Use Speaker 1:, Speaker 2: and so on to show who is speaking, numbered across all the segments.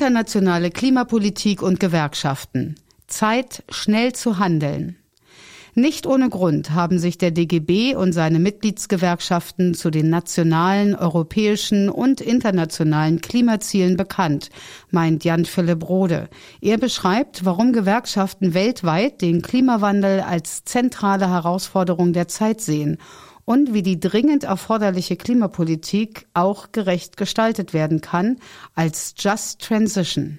Speaker 1: Internationale Klimapolitik und Gewerkschaften. Zeit, schnell zu handeln. Nicht ohne Grund haben sich der DGB und seine Mitgliedsgewerkschaften zu den nationalen, europäischen und internationalen Klimazielen bekannt, meint Jan Philipp Rode. Er beschreibt, warum Gewerkschaften weltweit den Klimawandel als zentrale Herausforderung der Zeit sehen und wie die dringend erforderliche Klimapolitik auch gerecht gestaltet werden kann als Just Transition.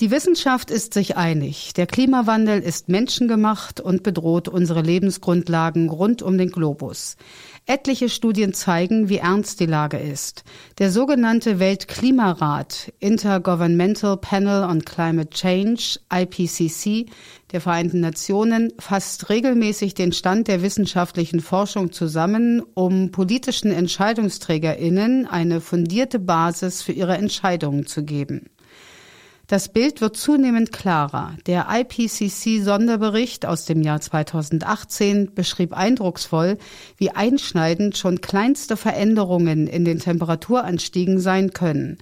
Speaker 1: Die Wissenschaft ist sich einig. Der Klimawandel ist menschengemacht und bedroht unsere Lebensgrundlagen rund um den Globus. Etliche Studien zeigen, wie ernst die Lage ist. Der sogenannte Weltklimarat Intergovernmental Panel on Climate Change IPCC der Vereinten Nationen fasst regelmäßig den Stand der wissenschaftlichen Forschung zusammen, um politischen Entscheidungsträgerinnen eine fundierte Basis für ihre Entscheidungen zu geben. Das Bild wird zunehmend klarer. Der IPCC-Sonderbericht aus dem Jahr 2018 beschrieb eindrucksvoll, wie einschneidend schon kleinste Veränderungen in den Temperaturanstiegen sein können.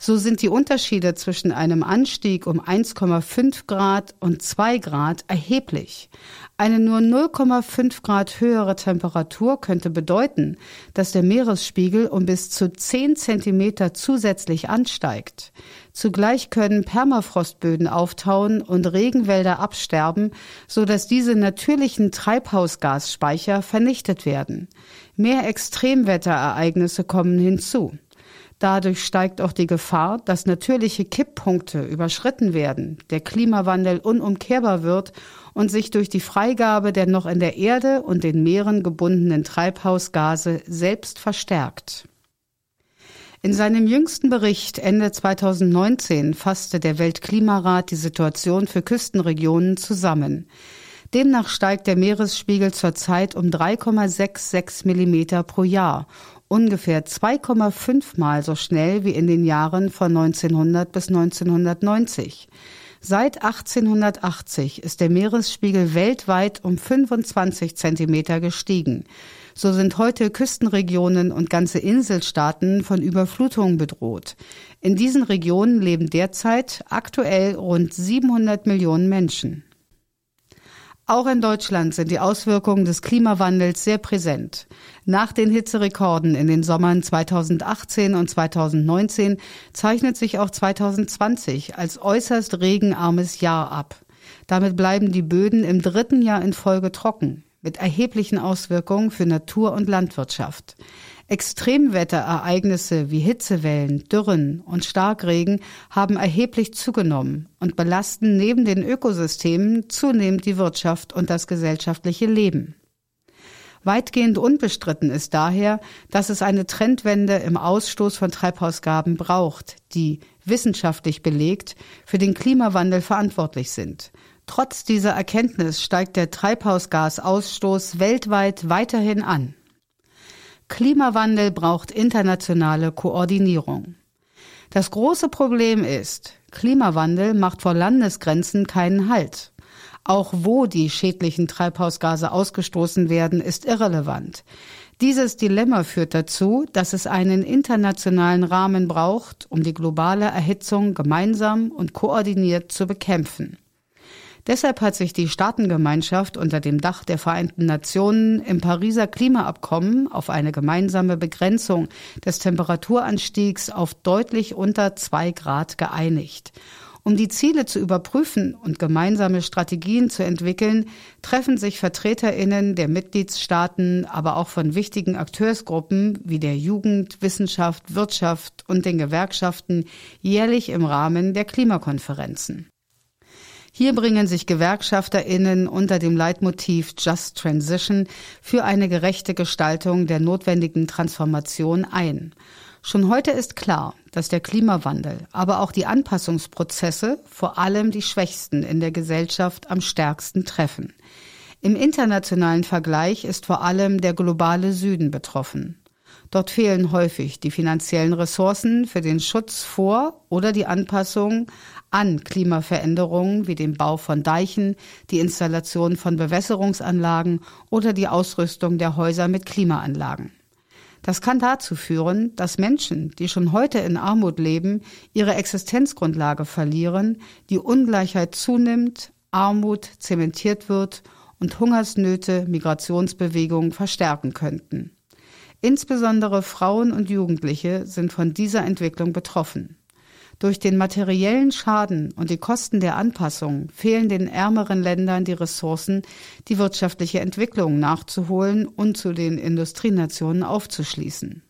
Speaker 1: So sind die Unterschiede zwischen einem Anstieg um 1,5 Grad und 2 Grad erheblich. Eine nur 0,5 Grad höhere Temperatur könnte bedeuten, dass der Meeresspiegel um bis zu 10 Zentimeter zusätzlich ansteigt. Zugleich können Permafrostböden auftauen und Regenwälder absterben, so dass diese natürlichen Treibhausgasspeicher vernichtet werden. Mehr Extremwetterereignisse kommen hinzu. Dadurch steigt auch die Gefahr, dass natürliche Kipppunkte überschritten werden, der Klimawandel unumkehrbar wird und sich durch die Freigabe der noch in der Erde und den Meeren gebundenen Treibhausgase selbst verstärkt. In seinem jüngsten Bericht Ende 2019 fasste der Weltklimarat die Situation für Küstenregionen zusammen. Demnach steigt der Meeresspiegel zurzeit um 3,66 Millimeter pro Jahr ungefähr 2,5 Mal so schnell wie in den Jahren von 1900 bis 1990. Seit 1880 ist der Meeresspiegel weltweit um 25 Zentimeter gestiegen. So sind heute Küstenregionen und ganze Inselstaaten von Überflutungen bedroht. In diesen Regionen leben derzeit aktuell rund 700 Millionen Menschen. Auch in Deutschland sind die Auswirkungen des Klimawandels sehr präsent. Nach den Hitzerekorden in den Sommern 2018 und 2019 zeichnet sich auch 2020 als äußerst regenarmes Jahr ab. Damit bleiben die Böden im dritten Jahr in Folge trocken, mit erheblichen Auswirkungen für Natur und Landwirtschaft. Extremwetterereignisse wie Hitzewellen, Dürren und Starkregen haben erheblich zugenommen und belasten neben den Ökosystemen zunehmend die Wirtschaft und das gesellschaftliche Leben. Weitgehend unbestritten ist daher, dass es eine Trendwende im Ausstoß von Treibhausgaben braucht, die wissenschaftlich belegt für den Klimawandel verantwortlich sind. Trotz dieser Erkenntnis steigt der Treibhausgasausstoß weltweit weiterhin an. Klimawandel braucht internationale Koordinierung. Das große Problem ist, Klimawandel macht vor Landesgrenzen keinen Halt. Auch wo die schädlichen Treibhausgase ausgestoßen werden, ist irrelevant. Dieses Dilemma führt dazu, dass es einen internationalen Rahmen braucht, um die globale Erhitzung gemeinsam und koordiniert zu bekämpfen. Deshalb hat sich die Staatengemeinschaft unter dem Dach der Vereinten Nationen im Pariser Klimaabkommen auf eine gemeinsame Begrenzung des Temperaturanstiegs auf deutlich unter zwei Grad geeinigt. Um die Ziele zu überprüfen und gemeinsame Strategien zu entwickeln, treffen sich Vertreterinnen der Mitgliedstaaten, aber auch von wichtigen Akteursgruppen wie der Jugend, Wissenschaft, Wirtschaft und den Gewerkschaften jährlich im Rahmen der Klimakonferenzen. Hier bringen sich GewerkschafterInnen unter dem Leitmotiv Just Transition für eine gerechte Gestaltung der notwendigen Transformation ein. Schon heute ist klar, dass der Klimawandel, aber auch die Anpassungsprozesse vor allem die Schwächsten in der Gesellschaft am stärksten treffen. Im internationalen Vergleich ist vor allem der globale Süden betroffen. Dort fehlen häufig die finanziellen Ressourcen für den Schutz vor oder die Anpassung an Klimaveränderungen wie den Bau von Deichen, die Installation von Bewässerungsanlagen oder die Ausrüstung der Häuser mit Klimaanlagen. Das kann dazu führen, dass Menschen, die schon heute in Armut leben, ihre Existenzgrundlage verlieren, die Ungleichheit zunimmt, Armut zementiert wird und Hungersnöte Migrationsbewegungen verstärken könnten. Insbesondere Frauen und Jugendliche sind von dieser Entwicklung betroffen. Durch den materiellen Schaden und die Kosten der Anpassung fehlen den ärmeren Ländern die Ressourcen, die wirtschaftliche Entwicklung nachzuholen und zu den Industrienationen aufzuschließen.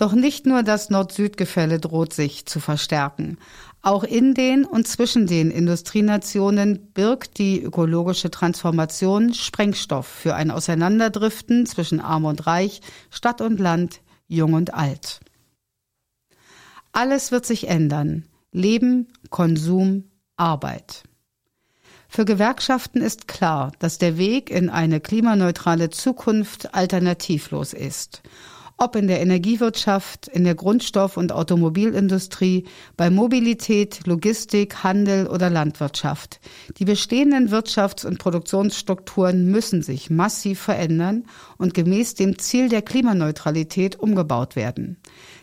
Speaker 1: Doch nicht nur das Nord-Süd-Gefälle droht sich zu verstärken. Auch in den und zwischen den Industrienationen birgt die ökologische Transformation Sprengstoff für ein Auseinanderdriften zwischen Arm und Reich, Stadt und Land, Jung und Alt. Alles wird sich ändern. Leben, Konsum, Arbeit. Für Gewerkschaften ist klar, dass der Weg in eine klimaneutrale Zukunft alternativlos ist ob in der Energiewirtschaft, in der Grundstoff- und Automobilindustrie, bei Mobilität, Logistik, Handel oder Landwirtschaft. Die bestehenden Wirtschafts- und Produktionsstrukturen müssen sich massiv verändern und gemäß dem Ziel der Klimaneutralität umgebaut werden.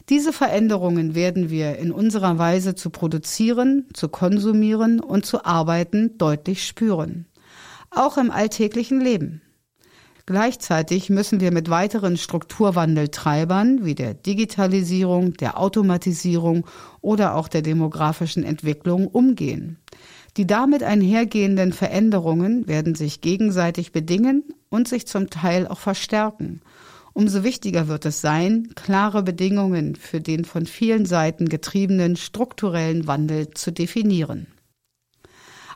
Speaker 1: Diese Veränderungen werden wir in unserer Weise zu produzieren, zu konsumieren und zu arbeiten deutlich spüren. Auch im alltäglichen Leben. Gleichzeitig müssen wir mit weiteren Strukturwandeltreibern wie der Digitalisierung, der Automatisierung oder auch der demografischen Entwicklung umgehen. Die damit einhergehenden Veränderungen werden sich gegenseitig bedingen und sich zum Teil auch verstärken. Umso wichtiger wird es sein, klare Bedingungen für den von vielen Seiten getriebenen strukturellen Wandel zu definieren.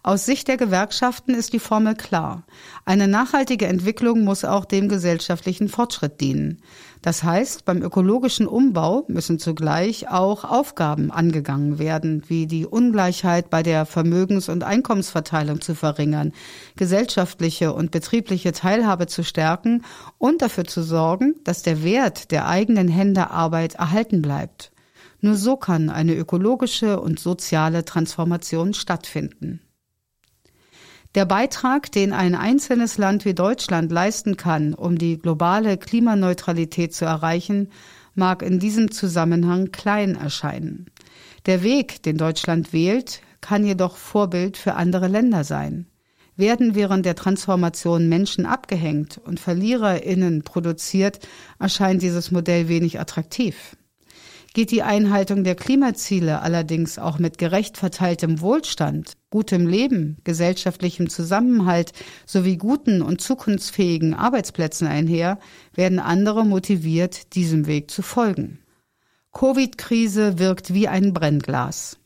Speaker 1: Aus Sicht der Gewerkschaften ist die Formel klar. Eine nachhaltige Entwicklung muss auch dem gesellschaftlichen Fortschritt dienen. Das heißt, beim ökologischen Umbau müssen zugleich auch Aufgaben angegangen werden, wie die Ungleichheit bei der Vermögens- und Einkommensverteilung zu verringern, gesellschaftliche und betriebliche Teilhabe zu stärken und dafür zu sorgen, dass der Wert der eigenen Hände Arbeit erhalten bleibt. Nur so kann eine ökologische und soziale Transformation stattfinden. Der Beitrag, den ein einzelnes Land wie Deutschland leisten kann, um die globale Klimaneutralität zu erreichen, mag in diesem Zusammenhang klein erscheinen. Der Weg, den Deutschland wählt, kann jedoch Vorbild für andere Länder sein. Werden während der Transformation Menschen abgehängt und VerliererInnen produziert, erscheint dieses Modell wenig attraktiv. Geht die Einhaltung der Klimaziele allerdings auch mit gerecht verteiltem Wohlstand, gutem Leben, gesellschaftlichem Zusammenhalt sowie guten und zukunftsfähigen Arbeitsplätzen einher, werden andere motiviert, diesem Weg zu folgen. Covid-Krise wirkt wie ein Brennglas.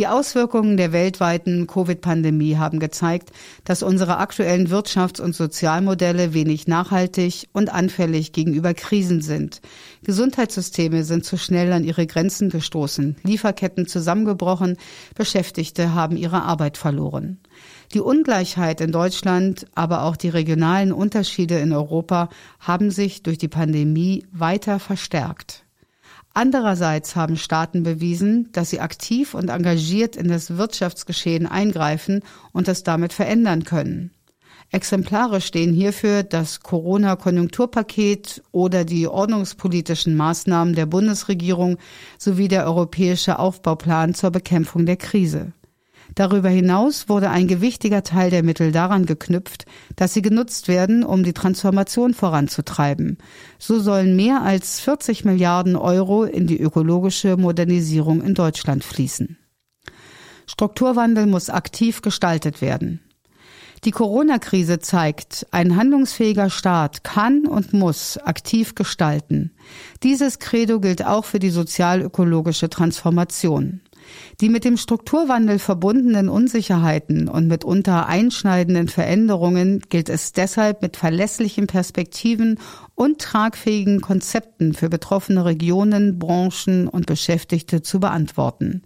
Speaker 1: Die Auswirkungen der weltweiten Covid-Pandemie haben gezeigt, dass unsere aktuellen Wirtschafts- und Sozialmodelle wenig nachhaltig und anfällig gegenüber Krisen sind. Gesundheitssysteme sind zu schnell an ihre Grenzen gestoßen, Lieferketten zusammengebrochen, Beschäftigte haben ihre Arbeit verloren. Die Ungleichheit in Deutschland, aber auch die regionalen Unterschiede in Europa haben sich durch die Pandemie weiter verstärkt. Andererseits haben Staaten bewiesen, dass sie aktiv und engagiert in das Wirtschaftsgeschehen eingreifen und das damit verändern können. Exemplare stehen hierfür das Corona-Konjunkturpaket oder die ordnungspolitischen Maßnahmen der Bundesregierung sowie der europäische Aufbauplan zur Bekämpfung der Krise. Darüber hinaus wurde ein gewichtiger Teil der Mittel daran geknüpft, dass sie genutzt werden, um die Transformation voranzutreiben. So sollen mehr als 40 Milliarden Euro in die ökologische Modernisierung in Deutschland fließen. Strukturwandel muss aktiv gestaltet werden. Die Corona-Krise zeigt, ein handlungsfähiger Staat kann und muss aktiv gestalten. Dieses Credo gilt auch für die sozialökologische Transformation. Die mit dem Strukturwandel verbundenen Unsicherheiten und mitunter einschneidenden Veränderungen gilt es deshalb mit verlässlichen Perspektiven und tragfähigen Konzepten für betroffene Regionen, Branchen und Beschäftigte zu beantworten.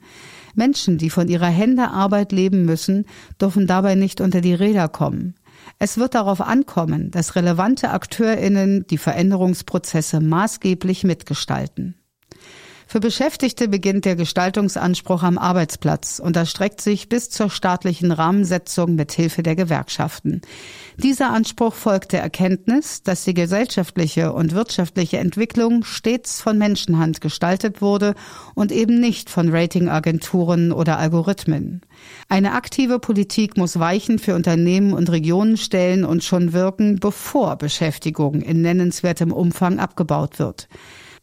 Speaker 1: Menschen, die von ihrer Hände Arbeit leben müssen, dürfen dabei nicht unter die Räder kommen. Es wird darauf ankommen, dass relevante Akteurinnen die Veränderungsprozesse maßgeblich mitgestalten. Für Beschäftigte beginnt der Gestaltungsanspruch am Arbeitsplatz und erstreckt sich bis zur staatlichen Rahmensetzung mit Hilfe der Gewerkschaften. Dieser Anspruch folgt der Erkenntnis, dass die gesellschaftliche und wirtschaftliche Entwicklung stets von Menschenhand gestaltet wurde und eben nicht von Ratingagenturen oder Algorithmen. Eine aktive Politik muss Weichen für Unternehmen und Regionen stellen und schon wirken, bevor Beschäftigung in nennenswertem Umfang abgebaut wird.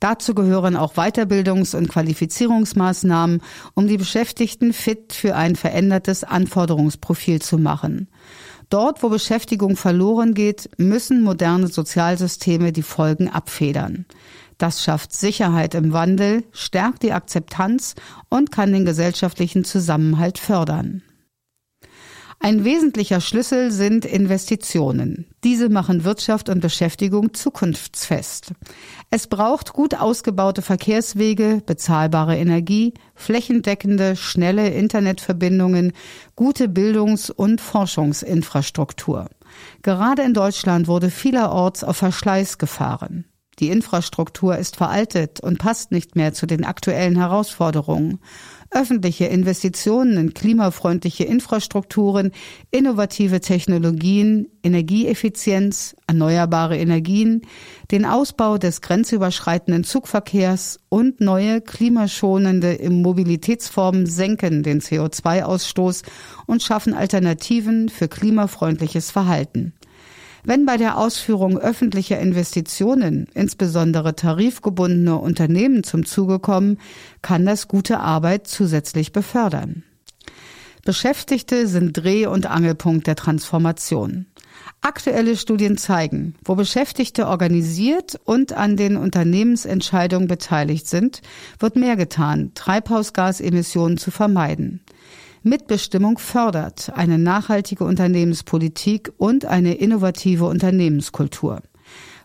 Speaker 1: Dazu gehören auch Weiterbildungs- und Qualifizierungsmaßnahmen, um die Beschäftigten fit für ein verändertes Anforderungsprofil zu machen. Dort, wo Beschäftigung verloren geht, müssen moderne Sozialsysteme die Folgen abfedern. Das schafft Sicherheit im Wandel, stärkt die Akzeptanz und kann den gesellschaftlichen Zusammenhalt fördern. Ein wesentlicher Schlüssel sind Investitionen. Diese machen Wirtschaft und Beschäftigung zukunftsfest. Es braucht gut ausgebaute Verkehrswege, bezahlbare Energie, flächendeckende, schnelle Internetverbindungen, gute Bildungs- und Forschungsinfrastruktur. Gerade in Deutschland wurde vielerorts auf Verschleiß gefahren. Die Infrastruktur ist veraltet und passt nicht mehr zu den aktuellen Herausforderungen. Öffentliche Investitionen in klimafreundliche Infrastrukturen, innovative Technologien, Energieeffizienz, erneuerbare Energien, den Ausbau des grenzüberschreitenden Zugverkehrs und neue klimaschonende Mobilitätsformen senken den CO2-Ausstoß und schaffen Alternativen für klimafreundliches Verhalten. Wenn bei der Ausführung öffentlicher Investitionen insbesondere tarifgebundene Unternehmen zum Zuge kommen, kann das gute Arbeit zusätzlich befördern. Beschäftigte sind Dreh- und Angelpunkt der Transformation. Aktuelle Studien zeigen, wo Beschäftigte organisiert und an den Unternehmensentscheidungen beteiligt sind, wird mehr getan, Treibhausgasemissionen zu vermeiden. Mitbestimmung fördert eine nachhaltige Unternehmenspolitik und eine innovative Unternehmenskultur.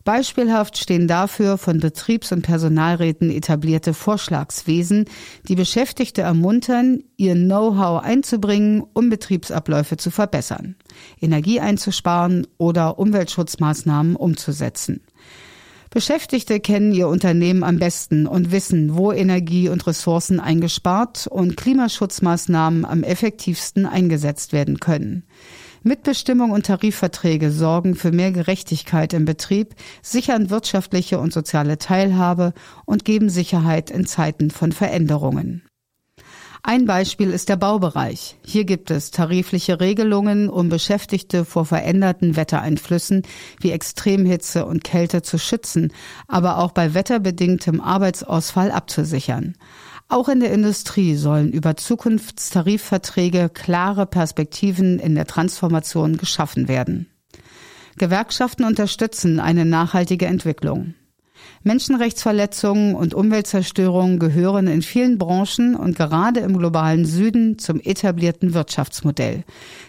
Speaker 1: Beispielhaft stehen dafür von Betriebs- und Personalräten etablierte Vorschlagswesen, die Beschäftigte ermuntern, ihr Know-how einzubringen, um Betriebsabläufe zu verbessern, Energie einzusparen oder Umweltschutzmaßnahmen umzusetzen. Beschäftigte kennen ihr Unternehmen am besten und wissen, wo Energie und Ressourcen eingespart und Klimaschutzmaßnahmen am effektivsten eingesetzt werden können. Mitbestimmung und Tarifverträge sorgen für mehr Gerechtigkeit im Betrieb, sichern wirtschaftliche und soziale Teilhabe und geben Sicherheit in Zeiten von Veränderungen. Ein Beispiel ist der Baubereich. Hier gibt es tarifliche Regelungen, um Beschäftigte vor veränderten Wettereinflüssen wie Extremhitze und Kälte zu schützen, aber auch bei wetterbedingtem Arbeitsausfall abzusichern. Auch in der Industrie sollen über Zukunftstarifverträge klare Perspektiven in der Transformation geschaffen werden. Gewerkschaften unterstützen eine nachhaltige Entwicklung. Menschenrechtsverletzungen und Umweltzerstörung gehören in vielen Branchen und gerade im globalen Süden zum etablierten Wirtschaftsmodell.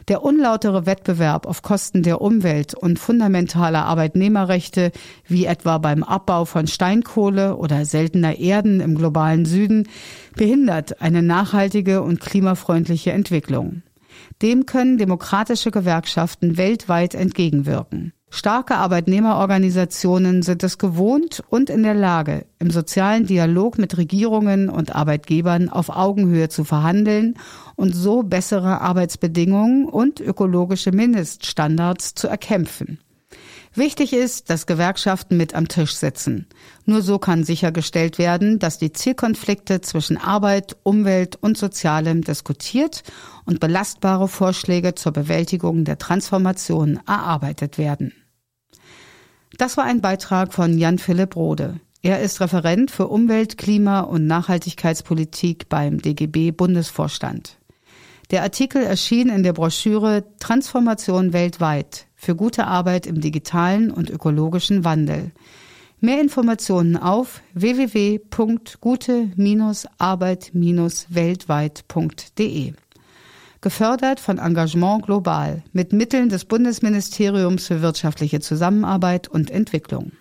Speaker 1: Der unlautere Wettbewerb auf Kosten der Umwelt und fundamentaler Arbeitnehmerrechte, wie etwa beim Abbau von Steinkohle oder seltener Erden im globalen Süden, behindert eine nachhaltige und klimafreundliche Entwicklung. Dem können demokratische Gewerkschaften weltweit entgegenwirken. Starke Arbeitnehmerorganisationen sind es gewohnt und in der Lage, im sozialen Dialog mit Regierungen und Arbeitgebern auf Augenhöhe zu verhandeln und so bessere Arbeitsbedingungen und ökologische Mindeststandards zu erkämpfen. Wichtig ist, dass Gewerkschaften mit am Tisch sitzen. Nur so kann sichergestellt werden, dass die Zielkonflikte zwischen Arbeit, Umwelt und Sozialem diskutiert und belastbare Vorschläge zur Bewältigung der Transformation erarbeitet werden. Das war ein Beitrag von Jan Philipp Rode. Er ist Referent für Umwelt, Klima und Nachhaltigkeitspolitik beim DGB Bundesvorstand. Der Artikel erschien in der Broschüre Transformation weltweit für gute Arbeit im digitalen und ökologischen Wandel. Mehr Informationen auf www.gute-arbeit-weltweit.de. Gefördert von Engagement Global mit Mitteln des Bundesministeriums für wirtschaftliche Zusammenarbeit und Entwicklung.